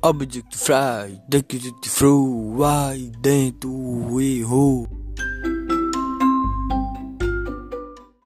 Object fry, take it through, why dentro o erro?